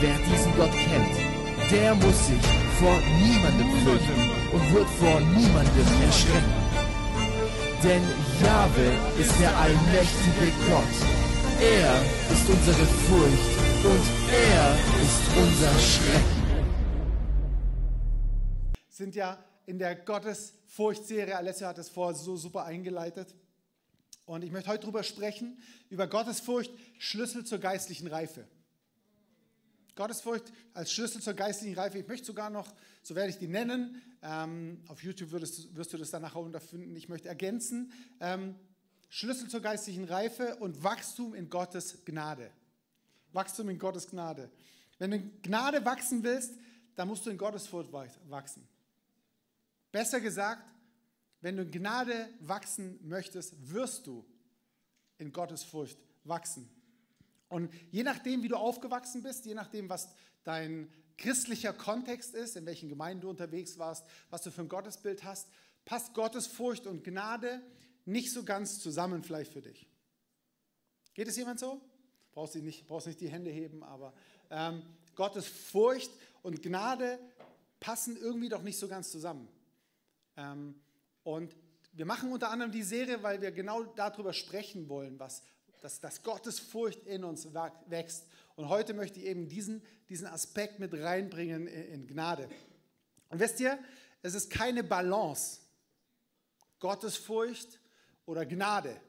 Wer diesen Gott kennt, der muss sich vor niemandem fürchten und wird vor niemandem erschrecken. Denn Jahwe ist der allmächtige Gott. Er ist unsere Furcht und er ist unser Schrecken. Sind ja in der Gottesfurcht-Serie, Alessio hat es vorher so super eingeleitet. Und ich möchte heute darüber sprechen, über Gottesfurcht, Schlüssel zur geistlichen Reife. Gottesfurcht als Schlüssel zur geistlichen Reife. Ich möchte sogar noch, so werde ich die nennen, ähm, auf YouTube würdest, wirst du das dann nachher unterfinden. Ich möchte ergänzen, ähm, Schlüssel zur geistlichen Reife und Wachstum in Gottes Gnade. Wachstum in Gottes Gnade. Wenn du in Gnade wachsen willst, dann musst du in Gottesfurcht wachsen. Besser gesagt, wenn du in Gnade wachsen möchtest, wirst du in Gottesfurcht wachsen. Und je nachdem, wie du aufgewachsen bist, je nachdem, was dein christlicher Kontext ist, in welchen Gemeinden du unterwegs warst, was du für ein Gottesbild hast, passt Gottesfurcht und Gnade nicht so ganz zusammen vielleicht für dich. Geht es jemand so? Brauchst du nicht, brauchst nicht die Hände heben, aber ähm, Gottesfurcht und Gnade passen irgendwie doch nicht so ganz zusammen. Ähm, und wir machen unter anderem die Serie, weil wir genau darüber sprechen wollen, was, dass, dass Gottes Furcht in uns wächst. Und heute möchte ich eben diesen, diesen Aspekt mit reinbringen in, in Gnade. Und wisst ihr, es ist keine Balance, Gottesfurcht oder Gnade.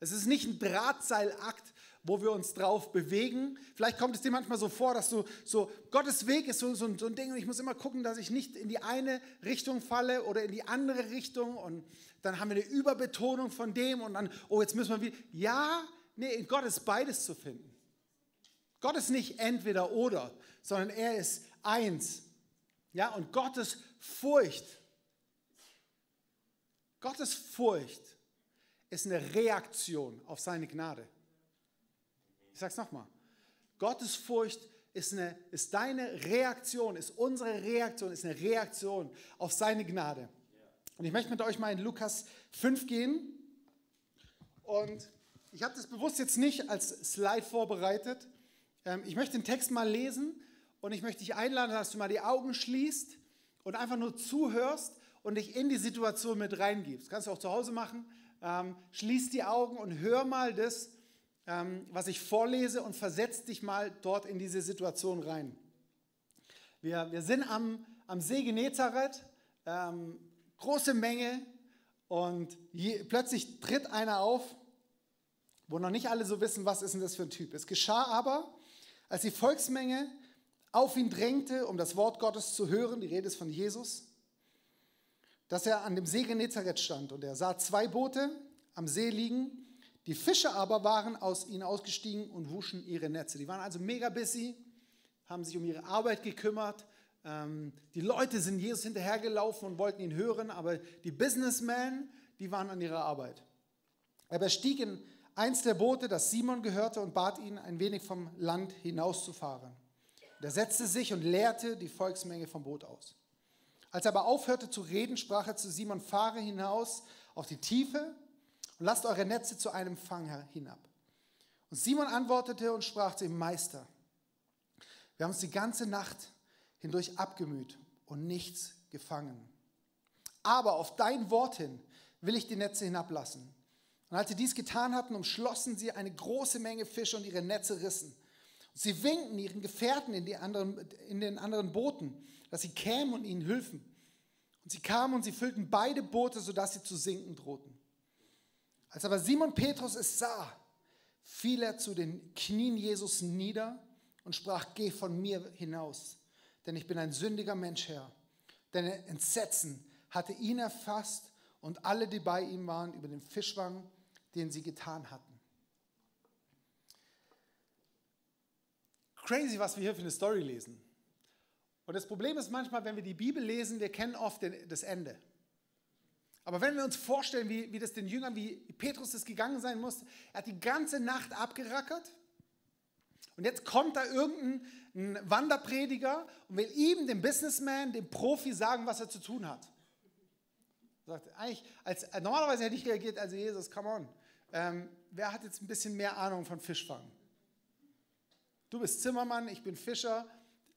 Es ist nicht ein Drahtseilakt, wo wir uns drauf bewegen. Vielleicht kommt es dir manchmal so vor, dass du so, Gottes Weg ist so, so, so, ein Ding und ich muss immer gucken, dass ich nicht in die eine Richtung falle oder in die andere Richtung und dann haben wir eine Überbetonung von dem und dann, oh, jetzt müssen wir wieder. Ja, nee, in Gott ist beides zu finden. Gott ist nicht entweder oder, sondern er ist eins. Ja, und Gottes Furcht, Gottes Furcht ist eine Reaktion auf seine Gnade. Ich sage es nochmal. Gottes Furcht ist, eine, ist deine Reaktion, ist unsere Reaktion, ist eine Reaktion auf seine Gnade. Und ich möchte mit euch mal in Lukas 5 gehen. Und ich habe das bewusst jetzt nicht als Slide vorbereitet. Ähm, ich möchte den Text mal lesen und ich möchte dich einladen, dass du mal die Augen schließt und einfach nur zuhörst und dich in die Situation mit reingibst. Das kannst du auch zu Hause machen. Ähm, schließ die Augen und hör mal das, ähm, was ich vorlese und versetz dich mal dort in diese Situation rein. Wir, wir sind am, am See Genezareth, ähm, große Menge und je, plötzlich tritt einer auf, wo noch nicht alle so wissen, was ist denn das für ein Typ. Es geschah aber, als die Volksmenge auf ihn drängte, um das Wort Gottes zu hören, die Rede ist von Jesus, dass er an dem See Genezareth stand und er sah zwei Boote am See liegen. Die Fische aber waren aus ihnen ausgestiegen und wuschen ihre Netze. Die waren also mega busy, haben sich um ihre Arbeit gekümmert. Ähm, die Leute sind Jesus hinterhergelaufen und wollten ihn hören, aber die Businessmen, die waren an ihrer Arbeit. Er bestieg in eins der Boote, das Simon gehörte, und bat ihn, ein wenig vom Land hinauszufahren. Er setzte sich und leerte die Volksmenge vom Boot aus. Als er aber aufhörte zu reden, sprach er zu Simon, fahre hinaus auf die Tiefe und lasst eure Netze zu einem Fang hinab. Und Simon antwortete und sprach zu ihm, Meister, wir haben uns die ganze Nacht hindurch abgemüht und nichts gefangen. Aber auf dein Wort hin will ich die Netze hinablassen. Und als sie dies getan hatten, umschlossen sie eine große Menge Fische und ihre Netze rissen. Und sie winkten ihren Gefährten in, anderen, in den anderen Booten dass sie kämen und ihnen hülfen. Und sie kamen und sie füllten beide Boote, sodass sie zu sinken drohten. Als aber Simon Petrus es sah, fiel er zu den Knien Jesus nieder und sprach, geh von mir hinaus, denn ich bin ein sündiger Mensch, Herr. Denn Entsetzen hatte ihn erfasst und alle, die bei ihm waren, über den Fischwang, den sie getan hatten. crazy, was wir hier für eine Story lesen. Und das Problem ist manchmal, wenn wir die Bibel lesen, wir kennen oft das Ende. Aber wenn wir uns vorstellen, wie, wie das den Jüngern, wie Petrus das gegangen sein muss, er hat die ganze Nacht abgerackert und jetzt kommt da irgendein Wanderprediger und will ihm, dem Businessman, dem Profi sagen, was er zu tun hat. Sagt, eigentlich, als, normalerweise hätte ich reagiert, also Jesus, come on. Ähm, wer hat jetzt ein bisschen mehr Ahnung von Fischfangen? Du bist Zimmermann, ich bin Fischer,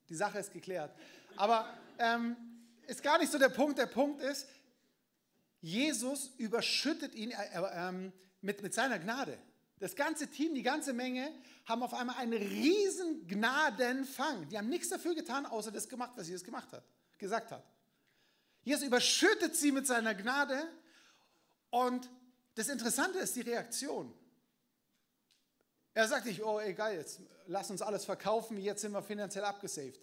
die Sache ist geklärt. Aber ähm, ist gar nicht so der Punkt. Der Punkt ist, Jesus überschüttet ihn äh, äh, mit, mit seiner Gnade. Das ganze Team, die ganze Menge haben auf einmal einen riesen Gnadenfang. Die haben nichts dafür getan, außer das gemacht, was Jesus gemacht hat, gesagt hat. Jesus überschüttet sie mit seiner Gnade und das Interessante ist die Reaktion. Er sagt nicht, oh egal, jetzt lass uns alles verkaufen, jetzt sind wir finanziell abgesaved.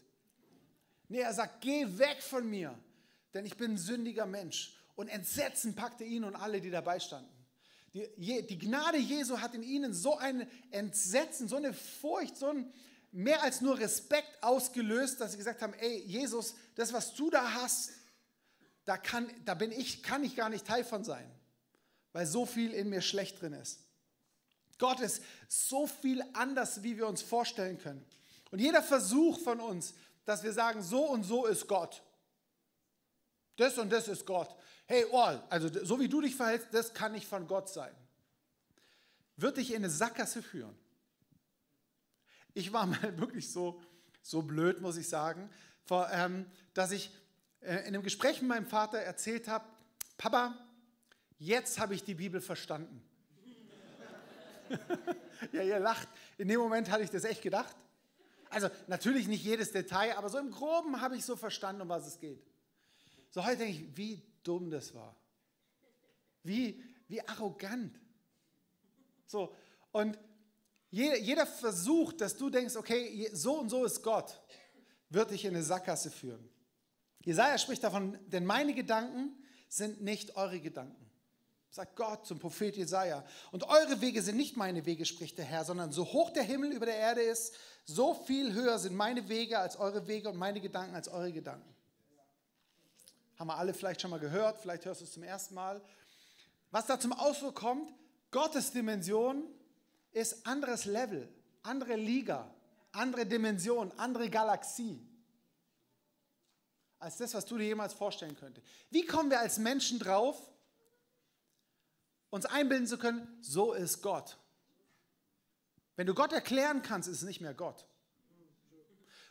Nee, er sagt, geh weg von mir, denn ich bin ein sündiger Mensch. Und Entsetzen packte ihn und alle, die dabei standen. Die, die Gnade Jesu hat in ihnen so ein Entsetzen, so eine Furcht, so ein mehr als nur Respekt ausgelöst, dass sie gesagt haben, ey Jesus, das, was du da hast, da, kann, da bin ich, kann ich gar nicht Teil von sein, weil so viel in mir schlecht drin ist. Gott ist so viel anders, wie wir uns vorstellen können. Und jeder Versuch von uns, dass wir sagen, so und so ist Gott. Das und das ist Gott. Hey, oh, also so wie du dich verhältst, das kann nicht von Gott sein. Wird dich in eine Sackgasse führen. Ich war mal wirklich so, so blöd, muss ich sagen, ähm, dass ich äh, in einem Gespräch mit meinem Vater erzählt habe, Papa, jetzt habe ich die Bibel verstanden. ja, ihr lacht. In dem Moment hatte ich das echt gedacht. Also natürlich nicht jedes Detail, aber so im Groben habe ich so verstanden, um was es geht. So heute denke ich, wie dumm das war. Wie, wie arrogant. So, und jeder, jeder Versuch, dass du denkst, okay, so und so ist Gott, wird dich in eine Sackgasse führen. Jesaja spricht davon, denn meine Gedanken sind nicht eure Gedanken sagt Gott zum Prophet Jesaja. Und eure Wege sind nicht meine Wege, spricht der Herr, sondern so hoch der Himmel über der Erde ist, so viel höher sind meine Wege als eure Wege und meine Gedanken als eure Gedanken. Haben wir alle vielleicht schon mal gehört, vielleicht hörst du es zum ersten Mal. Was da zum Ausdruck kommt, Gottes Dimension ist anderes Level, andere Liga, andere Dimension, andere Galaxie als das, was du dir jemals vorstellen könntest. Wie kommen wir als Menschen drauf, uns einbilden zu können, so ist Gott. Wenn du Gott erklären kannst, ist es nicht mehr Gott.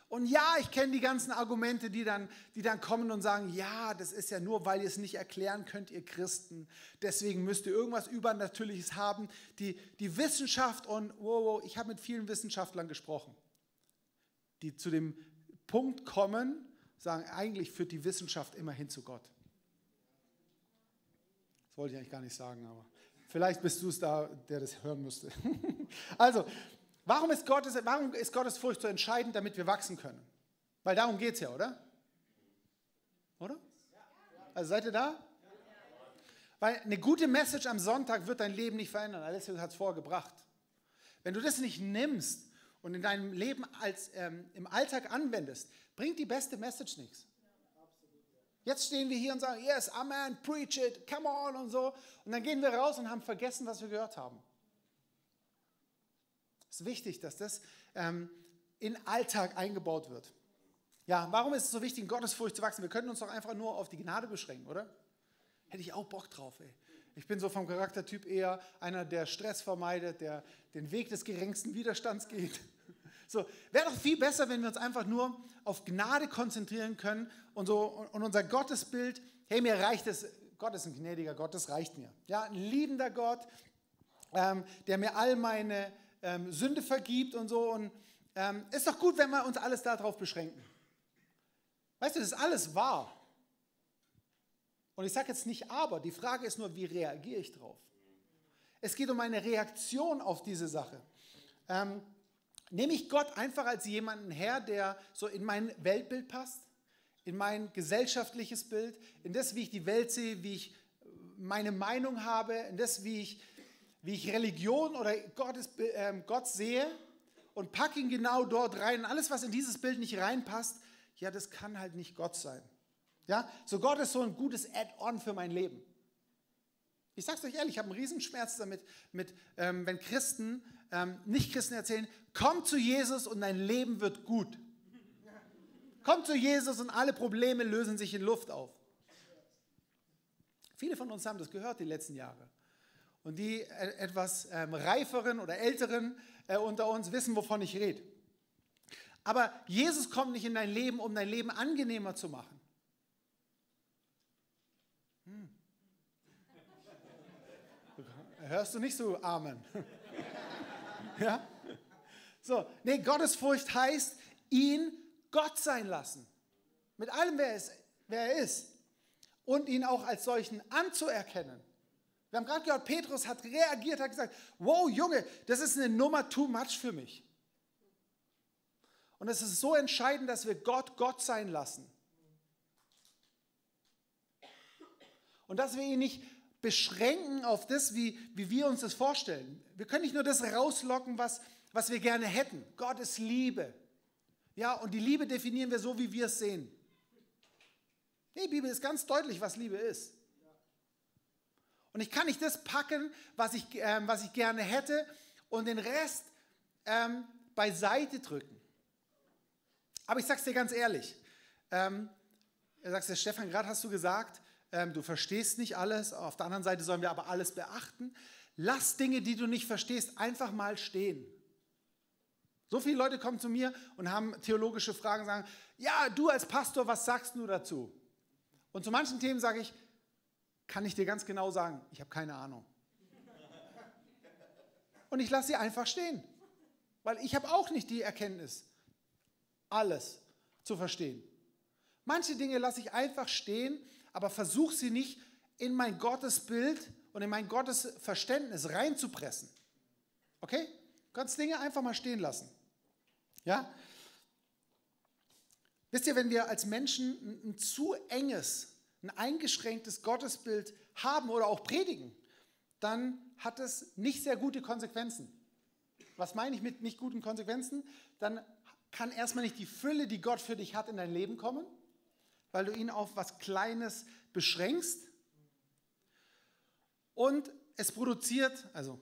Und ja, ich kenne die ganzen Argumente, die dann, die dann kommen und sagen, ja, das ist ja nur, weil ihr es nicht erklären könnt, ihr Christen. Deswegen müsst ihr irgendwas Übernatürliches haben. Die, die Wissenschaft und, wow, wow, ich habe mit vielen Wissenschaftlern gesprochen, die zu dem Punkt kommen, sagen, eigentlich führt die Wissenschaft immer hin zu Gott wollte ich eigentlich gar nicht sagen, aber vielleicht bist du es da, der das hören müsste. also, warum ist, Gottes, warum ist Gottes Furcht so entscheidend, damit wir wachsen können? Weil darum geht es ja, oder? Oder? Also seid ihr da? Weil eine gute Message am Sonntag wird dein Leben nicht verändern. Alessio hat es vorgebracht. Wenn du das nicht nimmst und in deinem Leben als, ähm, im Alltag anwendest, bringt die beste Message nichts. Jetzt stehen wir hier und sagen, yes, Amen, preach it, come on und so. Und dann gehen wir raus und haben vergessen, was wir gehört haben. Es ist wichtig, dass das ähm, in Alltag eingebaut wird. Ja, warum ist es so wichtig, in Gottesfurcht zu wachsen? Wir können uns doch einfach nur auf die Gnade beschränken, oder? Hätte ich auch Bock drauf, ey. Ich bin so vom Charaktertyp eher einer, der Stress vermeidet, der den Weg des geringsten Widerstands geht. So, wäre doch viel besser, wenn wir uns einfach nur auf Gnade konzentrieren können und so und unser Gottesbild, hey, mir reicht es, Gott ist ein gnädiger Gott, das reicht mir. Ja, ein liebender Gott, ähm, der mir all meine ähm, Sünde vergibt und so. Und ähm, ist doch gut, wenn wir uns alles darauf beschränken. Weißt du, das ist alles wahr. Und ich sage jetzt nicht aber, die Frage ist nur, wie reagiere ich drauf? Es geht um eine Reaktion auf diese Sache. Ähm, Nehme ich Gott einfach als jemanden her, der so in mein Weltbild passt, in mein gesellschaftliches Bild, in das, wie ich die Welt sehe, wie ich meine Meinung habe, in das, wie ich, wie ich Religion oder Gottes, äh, Gott sehe? und pack ihn genau dort rein. Alles, was in dieses Bild nicht reinpasst, ja, das kann halt nicht Gott sein. Ja, so Gott ist so ein gutes Add-on für mein Leben. Ich sage es euch ehrlich, ich habe einen Riesenschmerz damit, mit, ähm, wenn Christen, ähm, Nicht-Christen erzählen, komm zu Jesus und dein Leben wird gut. Komm zu Jesus und alle Probleme lösen sich in Luft auf. Viele von uns haben das gehört die letzten Jahre. Und die äh, etwas ähm, reiferen oder älteren äh, unter uns wissen, wovon ich rede. Aber Jesus kommt nicht in dein Leben, um dein Leben angenehmer zu machen. Hm. Hörst du nicht so Amen? ja? So, nee, Gottesfurcht heißt, ihn Gott sein lassen. Mit allem, wer, es, wer er ist. Und ihn auch als solchen anzuerkennen. Wir haben gerade gehört, Petrus hat reagiert, hat gesagt, wow Junge, das ist eine Nummer too much für mich. Und es ist so entscheidend, dass wir Gott Gott sein lassen. Und dass wir ihn nicht beschränken auf das, wie, wie wir uns das vorstellen. Wir können nicht nur das rauslocken, was, was wir gerne hätten. Gott ist Liebe. Ja, und die Liebe definieren wir so, wie wir es sehen. Die Bibel ist ganz deutlich, was Liebe ist. Und ich kann nicht das packen, was ich, ähm, was ich gerne hätte und den Rest ähm, beiseite drücken. Aber ich sage es dir ganz ehrlich. Ähm, er sagt, Stefan, gerade hast du gesagt, ähm, du verstehst nicht alles. Auf der anderen Seite sollen wir aber alles beachten. Lass Dinge, die du nicht verstehst, einfach mal stehen. So viele Leute kommen zu mir und haben theologische Fragen, sagen, ja, du als Pastor, was sagst du dazu? Und zu manchen Themen sage ich, kann ich dir ganz genau sagen, ich habe keine Ahnung. Und ich lasse sie einfach stehen, weil ich habe auch nicht die Erkenntnis, alles zu verstehen. Manche Dinge lasse ich einfach stehen, aber versuche sie nicht in mein Gottesbild und in mein Gottesverständnis reinzupressen. Okay? Kannst Dinge einfach mal stehen lassen. Ja? Wisst ihr, wenn wir als Menschen ein zu enges, ein eingeschränktes Gottesbild haben oder auch predigen, dann hat es nicht sehr gute Konsequenzen. Was meine ich mit nicht guten Konsequenzen? Dann kann erstmal nicht die Fülle, die Gott für dich hat, in dein Leben kommen, weil du ihn auf was Kleines beschränkst. Und es produziert, also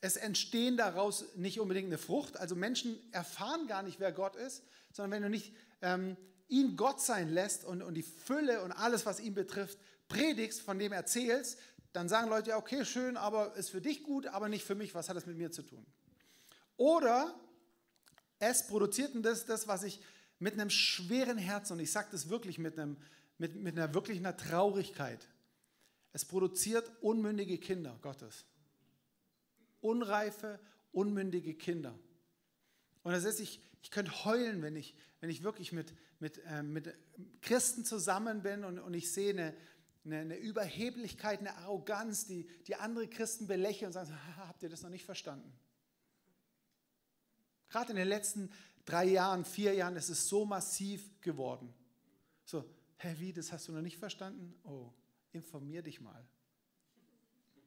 es entstehen daraus nicht unbedingt eine Frucht. Also Menschen erfahren gar nicht, wer Gott ist, sondern wenn du nicht ähm, ihn Gott sein lässt und, und die Fülle und alles, was ihn betrifft, predigst, von dem erzählst, dann sagen Leute, ja, okay, schön, aber ist für dich gut, aber nicht für mich. Was hat das mit mir zu tun? Oder es produziert das, das, was ich mit einem schweren Herzen, und ich sage das wirklich mit, einem, mit, mit einer wirklich einer Traurigkeit, es produziert unmündige Kinder Gottes unreife, unmündige Kinder. Und das ist, ich, ich könnte heulen, wenn ich, wenn ich wirklich mit, mit, äh, mit Christen zusammen bin und, und ich sehe eine, eine, eine, Überheblichkeit, eine Arroganz, die, die andere Christen belächeln und sagen, habt ihr das noch nicht verstanden? Gerade in den letzten drei Jahren, vier Jahren ist es so massiv geworden. So, hä, wie, das hast du noch nicht verstanden? Oh, informier dich mal.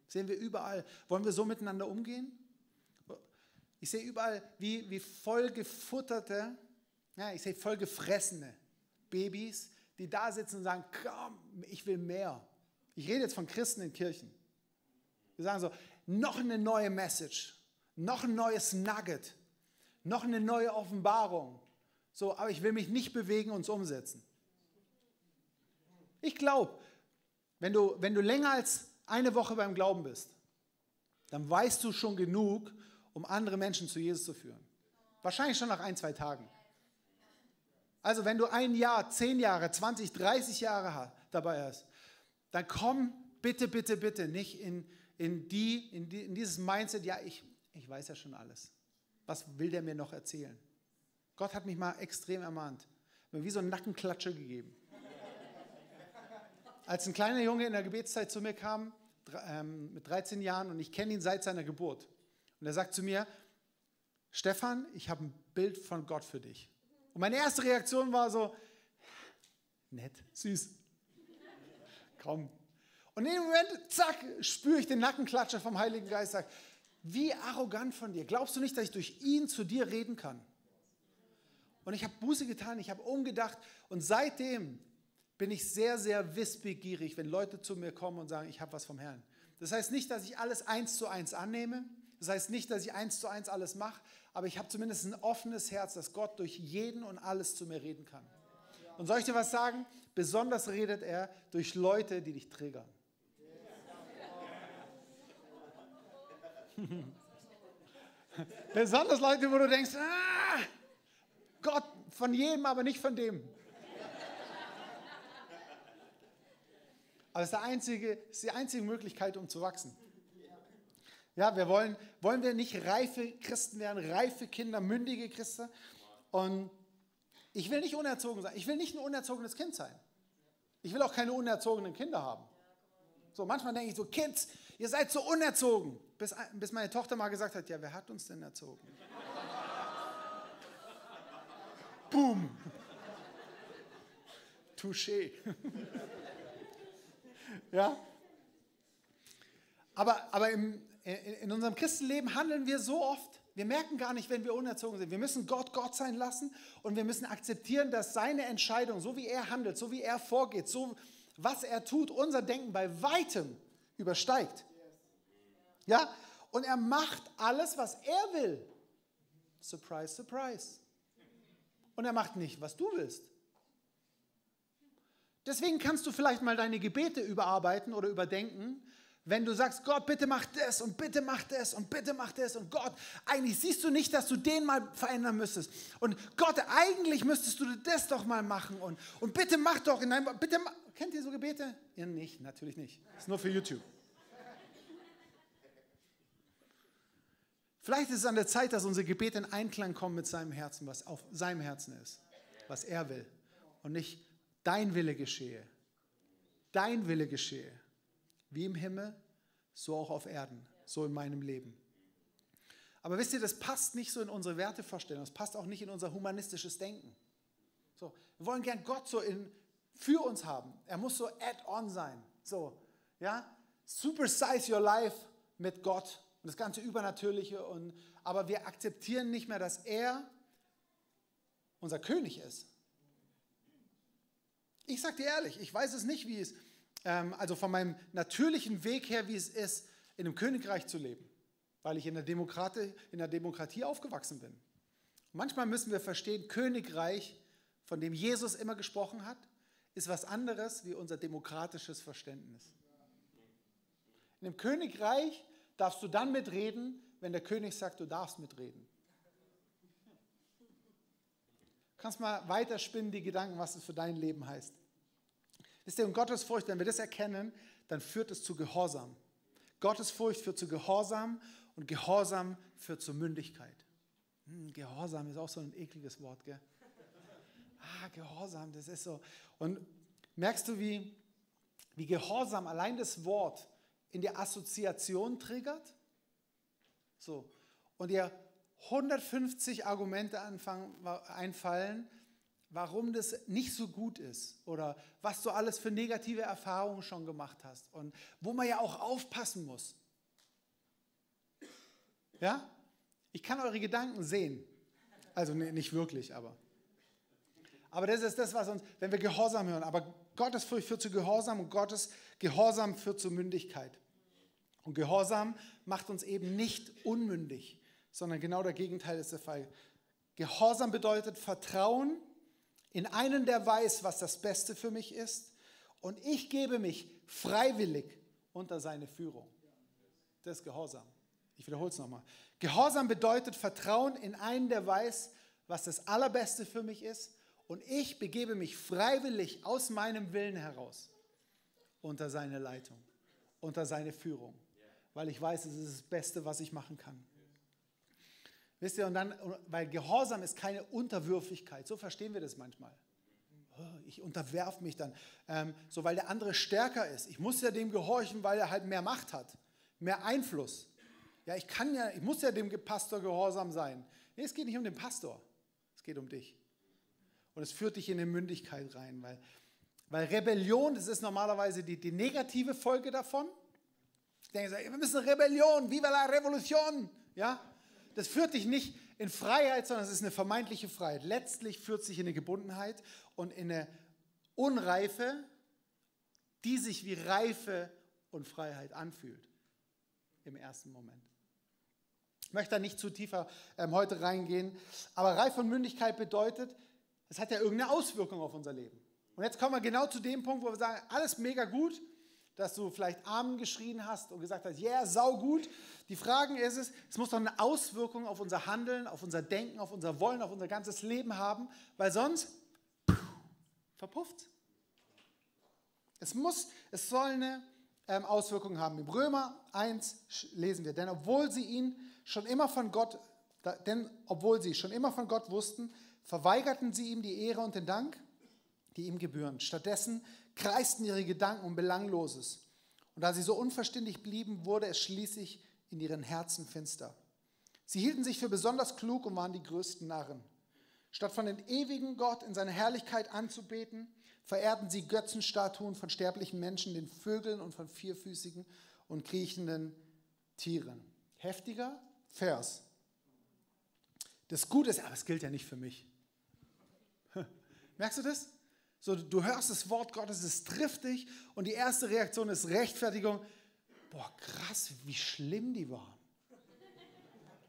Sehen wir überall. Wollen wir so miteinander umgehen? Ich sehe überall, wie, wie vollgefutterte, ja, ich sehe vollgefressene Babys, die da sitzen und sagen, komm, ich will mehr. Ich rede jetzt von Christen in Kirchen. Wir sagen so, noch eine neue Message, noch ein neues Nugget, noch eine neue Offenbarung. So, aber ich will mich nicht bewegen und es umsetzen. Ich glaube, wenn du, wenn du länger als eine Woche beim Glauben bist, dann weißt du schon genug, um andere Menschen zu Jesus zu führen. Wahrscheinlich schon nach ein, zwei Tagen. Also wenn du ein Jahr, zehn Jahre, 20, 30 Jahre dabei hast, dann komm bitte, bitte, bitte nicht in, in, die, in, die, in dieses Mindset, ja, ich, ich weiß ja schon alles. Was will der mir noch erzählen? Gott hat mich mal extrem ermahnt. Mir wie so einen Nackenklatscher gegeben. Als ein kleiner Junge in der Gebetszeit zu mir kam, ähm, mit 13 Jahren, und ich kenne ihn seit seiner Geburt, und er sagt zu mir, Stefan, ich habe ein Bild von Gott für dich. Und meine erste Reaktion war so, nett, süß. Komm. Und in dem Moment, zack, spüre ich den Nackenklatscher vom Heiligen Geist, sag, Wie arrogant von dir. Glaubst du nicht, dass ich durch ihn zu dir reden kann? Und ich habe Buße getan, ich habe umgedacht und seitdem bin ich sehr, sehr wissbegierig, wenn Leute zu mir kommen und sagen, ich habe was vom Herrn. Das heißt nicht, dass ich alles eins zu eins annehme. Das heißt nicht, dass ich eins zu eins alles mache, aber ich habe zumindest ein offenes Herz, dass Gott durch jeden und alles zu mir reden kann. Und soll ich dir was sagen? Besonders redet er durch Leute, die dich triggern. Besonders Leute, wo du denkst, ah, Gott von jedem, aber nicht von dem. Aber es ist, einzige, ist die einzige Möglichkeit, um zu wachsen. Ja, wir wollen, wollen wir nicht reife Christen werden, reife Kinder, mündige Christen. Und ich will nicht unerzogen sein. Ich will nicht ein unerzogenes Kind sein. Ich will auch keine unerzogenen Kinder haben. So, manchmal denke ich so, Kids, ihr seid so unerzogen. Bis, bis meine Tochter mal gesagt hat, ja, wer hat uns denn erzogen? Boom. Touché. ja? Aber, aber im, in unserem Christenleben handeln wir so oft, wir merken gar nicht, wenn wir unerzogen sind. Wir müssen Gott Gott sein lassen und wir müssen akzeptieren, dass seine Entscheidung, so wie er handelt, so wie er vorgeht, so was er tut, unser Denken bei weitem übersteigt. Ja? Und er macht alles, was er will. Surprise, surprise. Und er macht nicht, was du willst. Deswegen kannst du vielleicht mal deine Gebete überarbeiten oder überdenken, wenn du sagst, Gott, bitte mach das und bitte mach das und bitte mach das und Gott, eigentlich siehst du nicht, dass du den mal verändern müsstest. Und Gott, eigentlich müsstest du das doch mal machen und, und bitte mach doch in deinem, bitte, kennt ihr so Gebete? Ihr nicht, natürlich nicht. Ist nur für YouTube. Vielleicht ist es an der Zeit, dass unsere Gebete in Einklang kommen mit seinem Herzen, was auf seinem Herzen ist, was er will. Und nicht dein Wille geschehe. Dein Wille geschehe. Wie im Himmel, so auch auf Erden, so in meinem Leben. Aber wisst ihr, das passt nicht so in unsere Wertevorstellung, das passt auch nicht in unser humanistisches Denken. So, wir wollen gern Gott so in, für uns haben. Er muss so add-on sein. So, ja, supersize your life mit Gott und das ganze Übernatürliche. Und, aber wir akzeptieren nicht mehr, dass er unser König ist. Ich sage dir ehrlich, ich weiß es nicht, wie es, ähm, also von meinem natürlichen Weg her, wie es ist, in einem Königreich zu leben, weil ich in der, Demokratie, in der Demokratie aufgewachsen bin. Manchmal müssen wir verstehen, Königreich, von dem Jesus immer gesprochen hat, ist was anderes wie unser demokratisches Verständnis. In einem Königreich darfst du dann mitreden, wenn der König sagt, du darfst mitreden. Du kannst mal weiterspinnen die Gedanken, was es für dein Leben heißt. Wisst ihr, um Gottesfurcht, wenn wir das erkennen, dann führt es zu Gehorsam. Gottesfurcht führt zu Gehorsam und Gehorsam führt zu Mündigkeit. Hm, Gehorsam ist auch so ein ekliges Wort, gell? Ah, Gehorsam, das ist so. Und merkst du, wie, wie Gehorsam allein das Wort in die Assoziation triggert. So. Und dir 150 Argumente anfangen, einfallen, warum das nicht so gut ist oder was du alles für negative Erfahrungen schon gemacht hast und wo man ja auch aufpassen muss. Ja? Ich kann eure Gedanken sehen. Also nee, nicht wirklich, aber. Aber das ist das, was uns, wenn wir Gehorsam hören, aber Gottes Furcht führt zu Gehorsam und Gottes Gehorsam führt zu Mündigkeit. Und Gehorsam macht uns eben nicht unmündig, sondern genau der Gegenteil ist der Fall. Gehorsam bedeutet Vertrauen in einen, der weiß, was das Beste für mich ist. Und ich gebe mich freiwillig unter seine Führung. Das ist Gehorsam. Ich wiederhole es nochmal. Gehorsam bedeutet Vertrauen in einen, der weiß, was das Allerbeste für mich ist. Und ich begebe mich freiwillig aus meinem Willen heraus unter seine Leitung, unter seine Führung weil ich weiß, es ist das Beste, was ich machen kann. Wisst ihr, und dann, weil Gehorsam ist keine Unterwürfigkeit, so verstehen wir das manchmal. Oh, ich unterwerfe mich dann, ähm, so weil der andere stärker ist. Ich muss ja dem gehorchen, weil er halt mehr Macht hat, mehr Einfluss. Ja, ich kann ja, ich muss ja dem Pastor gehorsam sein. Nee, es geht nicht um den Pastor, es geht um dich. Und es führt dich in eine Mündigkeit rein, weil, weil Rebellion, das ist normalerweise die, die negative Folge davon. Denken Sie, wir müssen Rebellion, viva la Revolution. Ja? Das führt dich nicht in Freiheit, sondern es ist eine vermeintliche Freiheit. Letztlich führt sich in eine Gebundenheit und in eine Unreife, die sich wie Reife und Freiheit anfühlt im ersten Moment. Ich möchte da nicht zu tiefer ähm, heute reingehen, aber Reife und Mündigkeit bedeutet, es hat ja irgendeine Auswirkung auf unser Leben. Und jetzt kommen wir genau zu dem Punkt, wo wir sagen, alles mega gut, dass du vielleicht Amen geschrien hast und gesagt hast, yeah, sau gut. Die Frage ist es, es muss doch eine Auswirkung auf unser Handeln, auf unser Denken, auf unser Wollen, auf unser ganzes Leben haben, weil sonst verpufft es muss, es soll eine ähm, Auswirkung haben. Im Römer 1 lesen wir, denn obwohl sie ihn schon immer von Gott, denn obwohl sie schon immer von Gott wussten, verweigerten sie ihm die Ehre und den Dank, die ihm gebühren. Stattdessen kreisten ihre Gedanken um Belangloses. Und da sie so unverständlich blieben, wurde es schließlich in ihren Herzen finster. Sie hielten sich für besonders klug und waren die größten Narren. Statt von dem ewigen Gott in seiner Herrlichkeit anzubeten, verehrten sie Götzenstatuen von sterblichen Menschen, den Vögeln und von vierfüßigen und kriechenden Tieren. Heftiger Vers. Das Gute ist, aber es gilt ja nicht für mich. Merkst du das? So, du hörst das Wort Gottes, es trifft dich und die erste Reaktion ist Rechtfertigung. Boah, krass, wie schlimm die waren.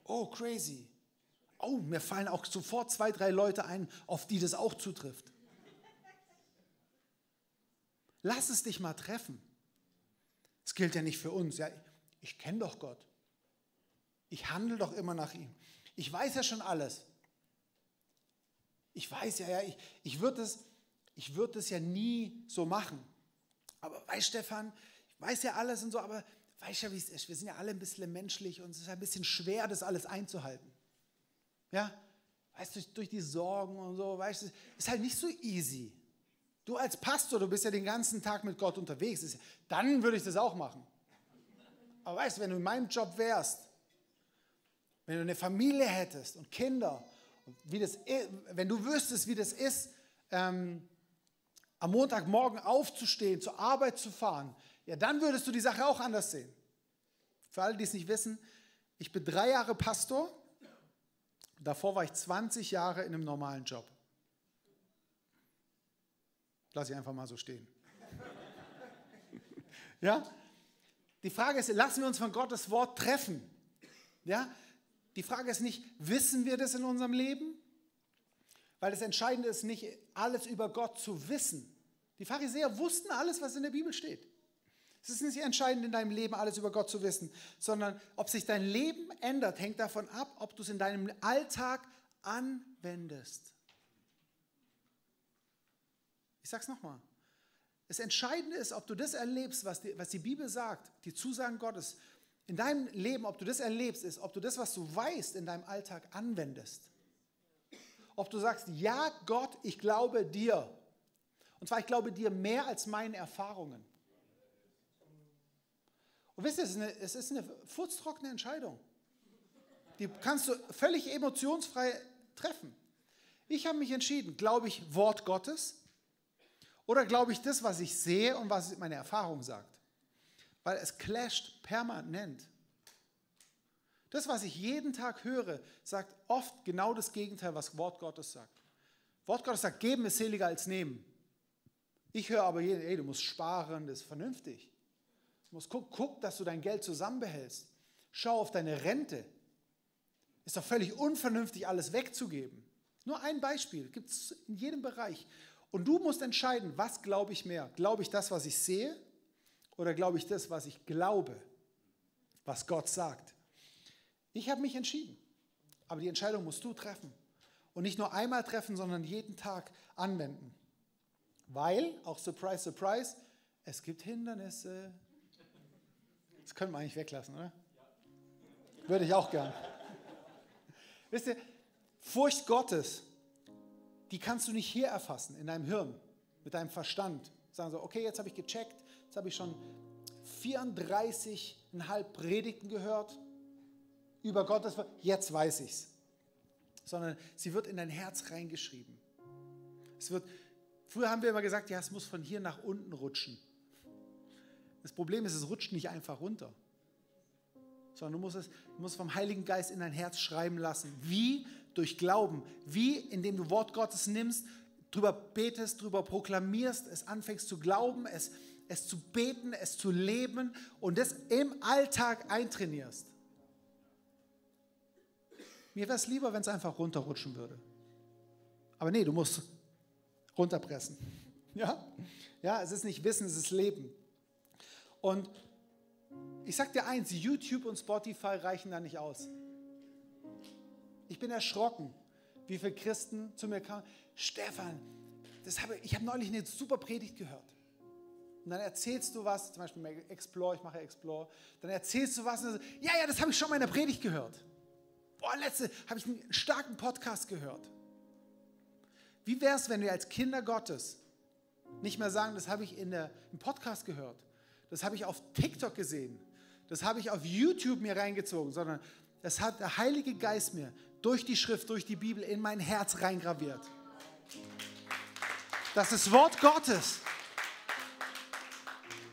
Oh, crazy. Oh, mir fallen auch sofort zwei, drei Leute ein, auf die das auch zutrifft. Lass es dich mal treffen. Es gilt ja nicht für uns. Ja, ich kenne doch Gott. Ich handle doch immer nach ihm. Ich weiß ja schon alles. Ich weiß ja, ja ich, ich würde es ich würd das ja nie so machen. Aber weißt Stefan, ich weiß ja alles und so, aber weißt ja, wie es ist. Wir sind ja alle ein bisschen menschlich und es ist ein bisschen schwer, das alles einzuhalten. Ja, weißt du, durch, durch die Sorgen und so, weißt du, ist halt nicht so easy. Du als Pastor, du bist ja den ganzen Tag mit Gott unterwegs, dann würde ich das auch machen. Aber weißt du, wenn du in meinem Job wärst, wenn du eine Familie hättest und Kinder, und wie das, wenn du wüsstest, wie das ist, ähm, am Montagmorgen aufzustehen, zur Arbeit zu fahren, ja, dann würdest du die Sache auch anders sehen. Für alle, die es nicht wissen, ich bin drei Jahre Pastor, davor war ich 20 Jahre in einem normalen Job. Lass ich einfach mal so stehen. ja? Die Frage ist, lassen wir uns von Gottes Wort treffen? Ja? Die Frage ist nicht, wissen wir das in unserem Leben? Weil das Entscheidende ist nicht, alles über Gott zu wissen. Die Pharisäer wussten alles, was in der Bibel steht. Es ist nicht entscheidend in deinem Leben, alles über Gott zu wissen, sondern ob sich dein Leben ändert, hängt davon ab, ob du es in deinem Alltag anwendest. Ich sage es nochmal. Das Entscheidende ist, ob du das erlebst, was die, was die Bibel sagt, die Zusagen Gottes, in deinem Leben, ob du das erlebst, ist, ob du das, was du weißt, in deinem Alltag anwendest. Ob du sagst, ja Gott, ich glaube dir. Und zwar, ich glaube dir mehr als meine Erfahrungen. Und wisst ihr, es ist eine, es ist eine furztrockene Entscheidung. Die kannst du völlig emotionsfrei treffen. Ich habe mich entschieden, glaube ich Wort Gottes oder glaube ich das, was ich sehe und was meine Erfahrung sagt? Weil es clasht permanent. Das, was ich jeden Tag höre, sagt oft genau das Gegenteil, was Wort Gottes sagt. Wort Gottes sagt, geben ist seliger als nehmen. Ich höre aber jeden, ey, du musst sparen, das ist vernünftig. Du musst guck, guck, dass du dein Geld zusammenbehältst. Schau auf deine Rente. Ist doch völlig unvernünftig, alles wegzugeben. Nur ein Beispiel, gibt es in jedem Bereich. Und du musst entscheiden, was glaube ich mehr? Glaube ich das, was ich sehe? Oder glaube ich das, was ich glaube, was Gott sagt? Ich habe mich entschieden. Aber die Entscheidung musst du treffen. Und nicht nur einmal treffen, sondern jeden Tag anwenden. Weil, auch surprise, surprise, es gibt Hindernisse. Das können wir eigentlich weglassen, oder? Würde ich auch gern. Wisst ihr, Furcht Gottes die kannst du nicht hier erfassen, in deinem Hirn, mit deinem Verstand. Sagen so, okay, jetzt habe ich gecheckt, jetzt habe ich schon 34,5 Predigten gehört über Gottes Wort, jetzt weiß ich es. Sondern sie wird in dein Herz reingeschrieben. Es wird, früher haben wir immer gesagt, ja, es muss von hier nach unten rutschen. Das Problem ist, es rutscht nicht einfach runter. sondern du musst es du musst vom Heiligen Geist in dein Herz schreiben lassen. Wie? Durch Glauben. Wie? Indem du Wort Gottes nimmst, drüber betest, drüber proklamierst, es anfängst zu glauben, es, es zu beten, es zu leben und das im Alltag eintrainierst. Mir wäre es lieber, wenn es einfach runterrutschen würde. Aber nee, du musst runterpressen. Ja? Ja, es ist nicht Wissen, es ist Leben. Und ich sag dir eins, YouTube und Spotify reichen da nicht aus. Ich bin erschrocken, wie viele Christen zu mir kamen. Stefan, das habe, ich habe neulich eine super Predigt gehört. Und dann erzählst du was, zum Beispiel Explore, ich mache Explore, dann erzählst du was und dann, ja, ja, das habe ich schon mal in der Predigt gehört. Boah, letzte habe ich einen starken Podcast gehört. Wie wäre es, wenn wir als Kinder Gottes nicht mehr sagen, das habe ich in der, im Podcast gehört, das habe ich auf TikTok gesehen, das habe ich auf YouTube mir reingezogen, sondern das hat der Heilige Geist mir durch die Schrift, durch die Bibel in mein Herz reingraviert. Das ist Wort Gottes.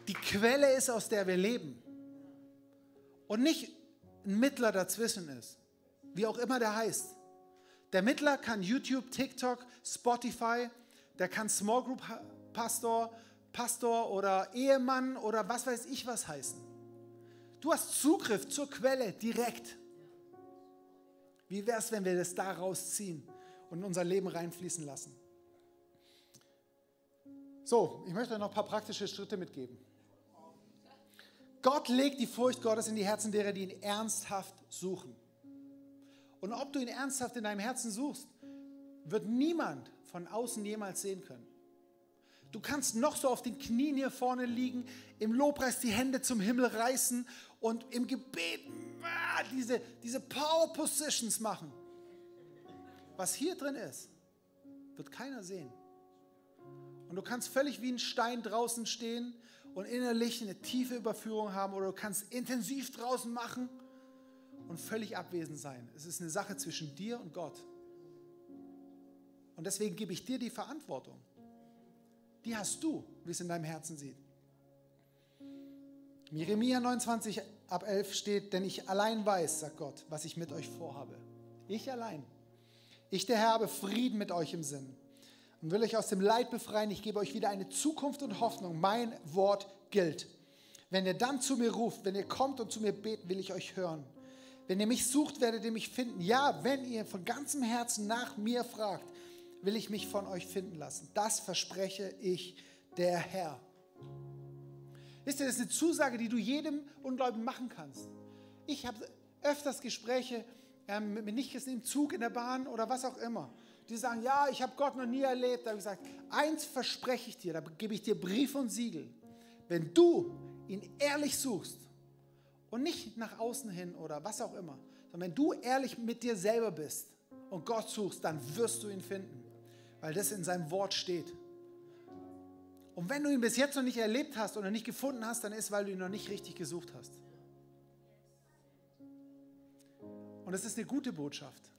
Die Quelle ist, aus der wir leben. Und nicht ein Mittler dazwischen ist. Wie auch immer der heißt. Der Mittler kann YouTube, TikTok, Spotify, der kann Small Group Pastor, Pastor oder Ehemann oder was weiß ich was heißen. Du hast Zugriff zur Quelle direkt. Wie wäre es, wenn wir das da rausziehen und in unser Leben reinfließen lassen? So, ich möchte euch noch ein paar praktische Schritte mitgeben. Gott legt die Furcht Gottes in die Herzen derer, die ihn ernsthaft suchen. Und ob du ihn ernsthaft in deinem Herzen suchst, wird niemand von außen jemals sehen können. Du kannst noch so auf den Knien hier vorne liegen, im Lobpreis die Hände zum Himmel reißen und im Gebet ah, diese, diese Power Positions machen. Was hier drin ist, wird keiner sehen. Und du kannst völlig wie ein Stein draußen stehen und innerlich eine tiefe Überführung haben oder du kannst intensiv draußen machen und völlig abwesend sein. Es ist eine Sache zwischen dir und Gott. Und deswegen gebe ich dir die Verantwortung. Die hast du, wie es in deinem Herzen sieht. Jeremia 29 ab 11 steht, denn ich allein weiß, sagt Gott, was ich mit euch vorhabe. Ich allein. Ich, der Herr, habe Frieden mit euch im Sinn und will euch aus dem Leid befreien. Ich gebe euch wieder eine Zukunft und Hoffnung. Mein Wort gilt. Wenn ihr dann zu mir ruft, wenn ihr kommt und zu mir betet, will ich euch hören. Wenn ihr mich sucht, werdet ihr mich finden. Ja, wenn ihr von ganzem Herzen nach mir fragt, will ich mich von euch finden lassen. Das verspreche ich, der Herr. Wisst ihr, das ist eine Zusage, die du jedem Ungläubigen machen kannst. Ich habe öfters Gespräche ähm, mit Nichtchristen im Zug, in der Bahn oder was auch immer. Die sagen, ja, ich habe Gott noch nie erlebt. Da habe ich gesagt, eins verspreche ich dir, da gebe ich dir Brief und Siegel. Wenn du ihn ehrlich suchst und nicht nach außen hin oder was auch immer, sondern wenn du ehrlich mit dir selber bist und Gott suchst, dann wirst du ihn finden, weil das in seinem Wort steht. Und wenn du ihn bis jetzt noch nicht erlebt hast oder nicht gefunden hast, dann ist, weil du ihn noch nicht richtig gesucht hast. Und das ist eine gute Botschaft.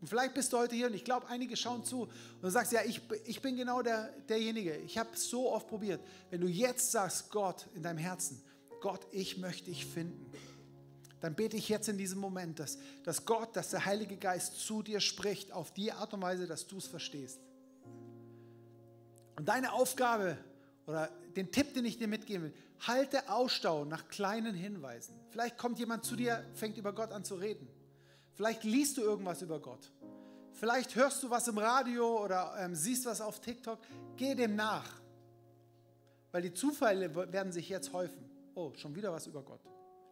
Und vielleicht bist du heute hier und ich glaube, einige schauen zu und du sagst, ja, ich, ich bin genau der, derjenige. Ich habe es so oft probiert. Wenn du jetzt sagst, Gott in deinem Herzen, Gott, ich möchte dich finden, dann bete ich jetzt in diesem Moment, dass, dass Gott, dass der Heilige Geist zu dir spricht auf die Art und Weise, dass du es verstehst. Und deine Aufgabe oder den Tipp, den ich dir mitgeben will, halte Ausstau nach kleinen Hinweisen. Vielleicht kommt jemand zu dir, fängt über Gott an zu reden. Vielleicht liest du irgendwas über Gott. Vielleicht hörst du was im Radio oder ähm, siehst was auf TikTok. Geh dem nach. Weil die Zufälle werden sich jetzt häufen. Oh, schon wieder was über Gott.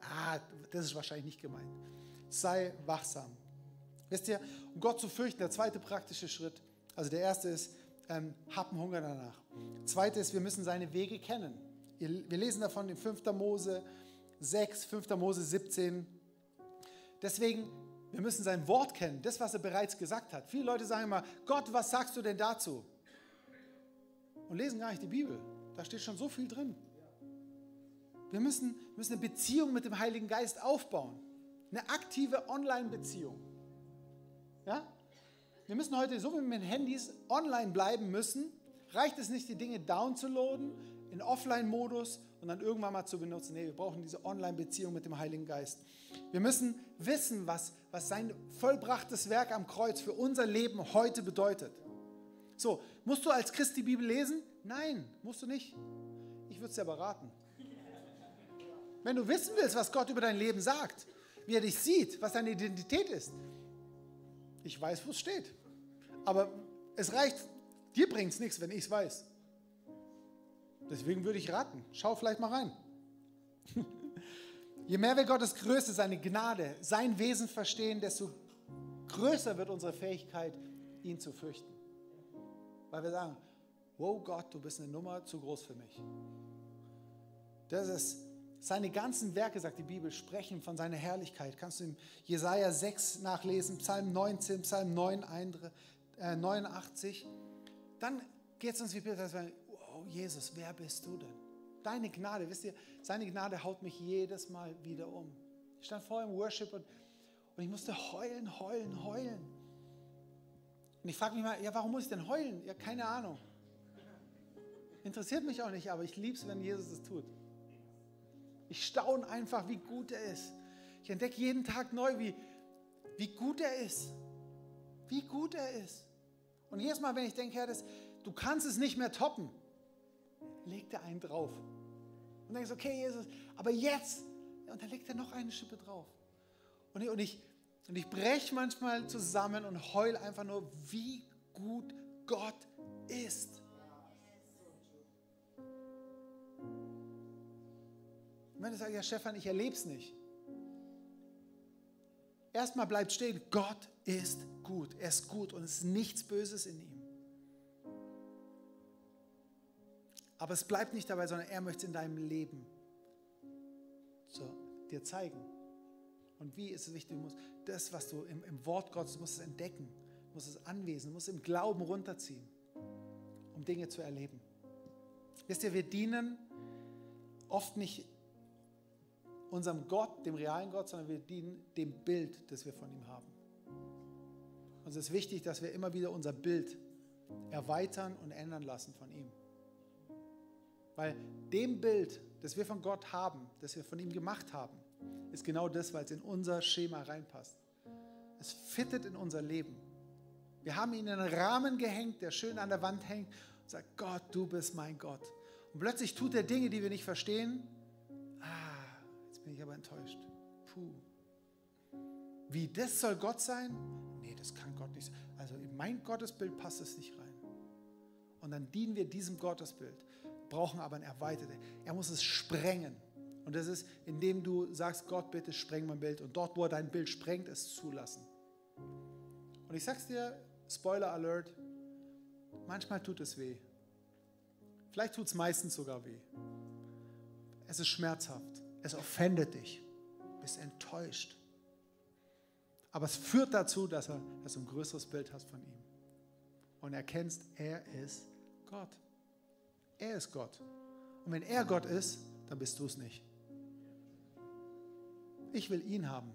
Ah, das ist wahrscheinlich nicht gemeint. Sei wachsam. Wisst ihr, um Gott zu fürchten, der zweite praktische Schritt. Also der erste ist, ähm, hab einen Hunger danach. Zweite ist, wir müssen seine Wege kennen. Wir lesen davon in 5. Mose 6, 5. Mose 17. Deswegen wir müssen sein Wort kennen, das, was er bereits gesagt hat. Viele Leute sagen immer, Gott, was sagst du denn dazu? Und lesen gar nicht die Bibel. Da steht schon so viel drin. Wir müssen, müssen eine Beziehung mit dem Heiligen Geist aufbauen. Eine aktive Online-Beziehung. Ja? Wir müssen heute, so wie wir mit Handys online bleiben müssen, reicht es nicht, die Dinge downzuladen, in Offline-Modus und dann irgendwann mal zu benutzen. Nee, wir brauchen diese Online-Beziehung mit dem Heiligen Geist. Wir müssen wissen, was, was sein vollbrachtes Werk am Kreuz für unser Leben heute bedeutet. So, musst du als Christ die Bibel lesen? Nein, musst du nicht. Ich würde es dir aber raten. Wenn du wissen willst, was Gott über dein Leben sagt, wie er dich sieht, was deine Identität ist, ich weiß, wo es steht. Aber es reicht, dir bringt es nichts, wenn ich es weiß. Deswegen würde ich raten, schau vielleicht mal rein. Je mehr wir Gottes Größe, seine Gnade, sein Wesen verstehen, desto größer wird unsere Fähigkeit, ihn zu fürchten. Weil wir sagen, wow Gott, du bist eine Nummer zu groß für mich. Das ist seine ganzen Werke, sagt die Bibel, sprechen von seiner Herrlichkeit. Kannst du in Jesaja 6 nachlesen, Psalm 19, Psalm 9, 89. Äh, Dann geht es uns wie Peter, oh Jesus, wer bist du denn? Deine Gnade, wisst ihr, seine Gnade haut mich jedes Mal wieder um. Ich stand vorher im Worship und, und ich musste heulen, heulen, heulen. Und ich frage mich mal, ja, warum muss ich denn heulen? Ja, keine Ahnung. Interessiert mich auch nicht, aber ich liebe es, wenn Jesus es tut. Ich staune einfach, wie gut er ist. Ich entdecke jeden Tag neu, wie, wie gut er ist. Wie gut er ist. Und jedes Mal, wenn ich denke, Herr, das, du kannst es nicht mehr toppen, legt er einen drauf. Und denkst, okay, Jesus, aber jetzt, und dann legt er noch eine Schippe drauf. Und ich, und ich, und ich breche manchmal zusammen und heule einfach nur, wie gut Gott ist. Und wenn du sagst, ja Stefan, ich erlebe es nicht. Erstmal bleibt stehen, Gott ist gut. Er ist gut und es ist nichts Böses in ihm. Aber es bleibt nicht dabei, sondern er möchte es in deinem Leben so, dir zeigen. Und wie ist es wichtig? Du musst das, was du im, im Wort Gottes, musst es entdecken, musst es anwesen, musst es im Glauben runterziehen, um Dinge zu erleben. Wisst ihr, wir dienen oft nicht unserem Gott, dem realen Gott, sondern wir dienen dem Bild, das wir von ihm haben. Uns ist wichtig, dass wir immer wieder unser Bild erweitern und ändern lassen von ihm. Weil dem Bild, das wir von Gott haben, das wir von ihm gemacht haben, ist genau das, weil es in unser Schema reinpasst. Es fittet in unser Leben. Wir haben ihn in einen Rahmen gehängt, der schön an der Wand hängt und sagt, Gott, du bist mein Gott. Und plötzlich tut er Dinge, die wir nicht verstehen. Bin ich aber enttäuscht. Puh. Wie, das soll Gott sein? Nee, das kann Gott nicht sein. Also in mein Gottesbild passt es nicht rein. Und dann dienen wir diesem Gottesbild brauchen aber ein erweiterte. Er muss es sprengen. Und das ist, indem du sagst, Gott, bitte spreng mein Bild. Und dort, wo er dein Bild sprengt, es zulassen. Und ich sag's dir, Spoiler Alert, manchmal tut es weh. Vielleicht tut es meistens sogar weh. Es ist schmerzhaft. Es offendet dich. Bist enttäuscht. Aber es führt dazu, dass, er, dass du ein größeres Bild hast von ihm. Und erkennst, er ist Gott. Er ist Gott. Und wenn er Gott ist, dann bist du es nicht. Ich will ihn haben.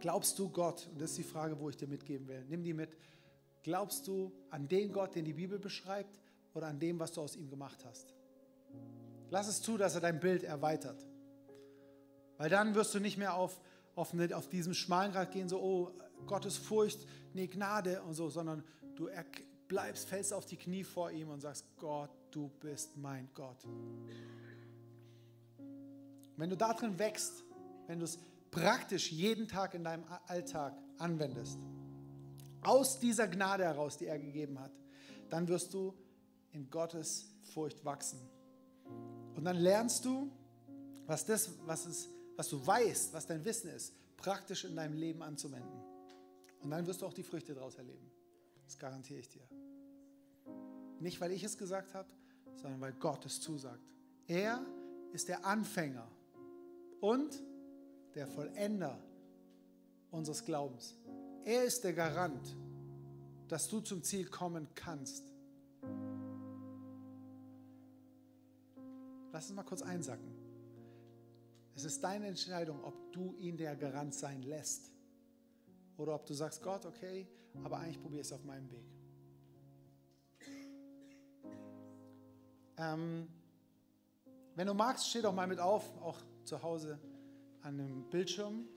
Glaubst du Gott? Und das ist die Frage, wo ich dir mitgeben will. Nimm die mit. Glaubst du an den Gott, den die Bibel beschreibt, oder an dem, was du aus ihm gemacht hast? Lass es zu, dass er dein Bild erweitert. Weil dann wirst du nicht mehr auf, auf, auf diesem schmalen Grad gehen, so, oh, Gottes Furcht, nee, Gnade und so, sondern du bleibst, fällst auf die Knie vor ihm und sagst, Gott, du bist mein Gott. Wenn du darin wächst, wenn du es praktisch jeden Tag in deinem Alltag anwendest, aus dieser Gnade heraus, die er gegeben hat, dann wirst du in Gottes Furcht wachsen. Und dann lernst du, was das, was, ist, was du weißt, was dein Wissen ist, praktisch in deinem Leben anzuwenden. Und dann wirst du auch die Früchte daraus erleben. Das garantiere ich dir. Nicht, weil ich es gesagt habe, sondern weil Gott es zusagt. Er ist der Anfänger und der Vollender unseres Glaubens. Er ist der Garant, dass du zum Ziel kommen kannst. Lass uns mal kurz einsacken. Es ist deine Entscheidung, ob du ihn der Garant sein lässt oder ob du sagst, Gott, okay, aber eigentlich probiere es auf meinem Weg. Ähm, wenn du magst, steh doch mal mit auf, auch zu Hause an dem Bildschirm.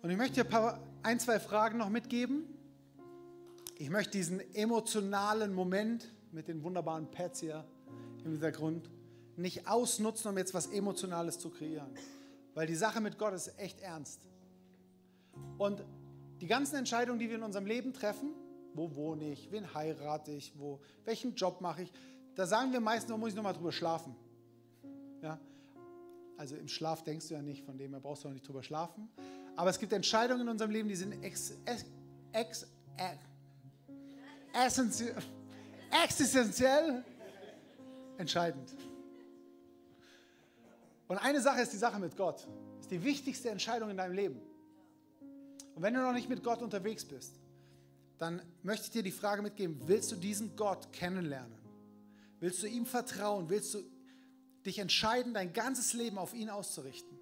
Und ich möchte dir ein, zwei Fragen noch mitgeben. Ich möchte diesen emotionalen Moment mit den wunderbaren Pads hier im Hintergrund nicht ausnutzen, um jetzt was Emotionales zu kreieren. Weil die Sache mit Gott ist echt ernst. Und die ganzen Entscheidungen, die wir in unserem Leben treffen, wo wohne ich, wen heirate ich, wo, welchen Job mache ich, da sagen wir meistens, da muss ich nochmal drüber schlafen. Ja? Also im Schlaf denkst du ja nicht, von dem her brauchst du auch nicht drüber schlafen. Aber es gibt Entscheidungen in unserem Leben, die sind ex, ex, ex, essentiell, existenziell entscheidend. Und eine Sache ist die Sache mit Gott. Das ist die wichtigste Entscheidung in deinem Leben. Und wenn du noch nicht mit Gott unterwegs bist, dann möchte ich dir die Frage mitgeben, willst du diesen Gott kennenlernen? Willst du ihm vertrauen? Willst du dich entscheiden, dein ganzes Leben auf ihn auszurichten?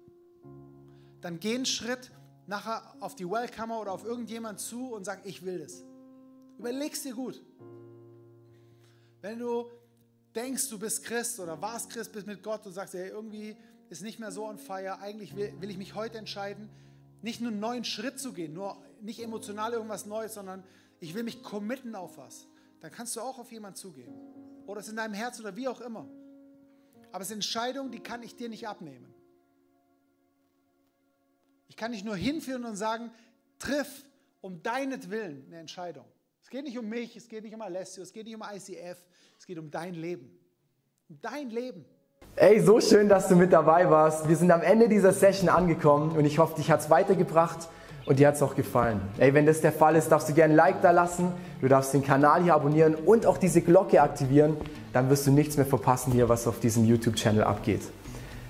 Dann geh einen Schritt nachher auf die Welcomer oder auf irgendjemand zu und sag, ich will das. Überleg's dir gut. Wenn du denkst, du bist Christ oder warst Christ, bist mit Gott und sagst, hey, irgendwie ist nicht mehr so on fire, eigentlich will, will ich mich heute entscheiden, nicht nur einen neuen Schritt zu gehen, nur nicht emotional irgendwas Neues, sondern ich will mich committen auf was, dann kannst du auch auf jemanden zugehen. Oder es in deinem Herz oder wie auch immer. Aber es sind Entscheidungen, die kann ich dir nicht abnehmen. Ich kann dich nur hinführen und sagen, triff um deinetwillen eine Entscheidung. Es geht nicht um mich, es geht nicht um Alessio, es geht nicht um ICF, es geht um dein Leben. Um dein Leben. Ey, so schön, dass du mit dabei warst. Wir sind am Ende dieser Session angekommen und ich hoffe, dich hat es weitergebracht und dir hat es auch gefallen. Ey, wenn das der Fall ist, darfst du gerne ein Like da lassen, du darfst den Kanal hier abonnieren und auch diese Glocke aktivieren, dann wirst du nichts mehr verpassen hier, was auf diesem YouTube-Channel abgeht.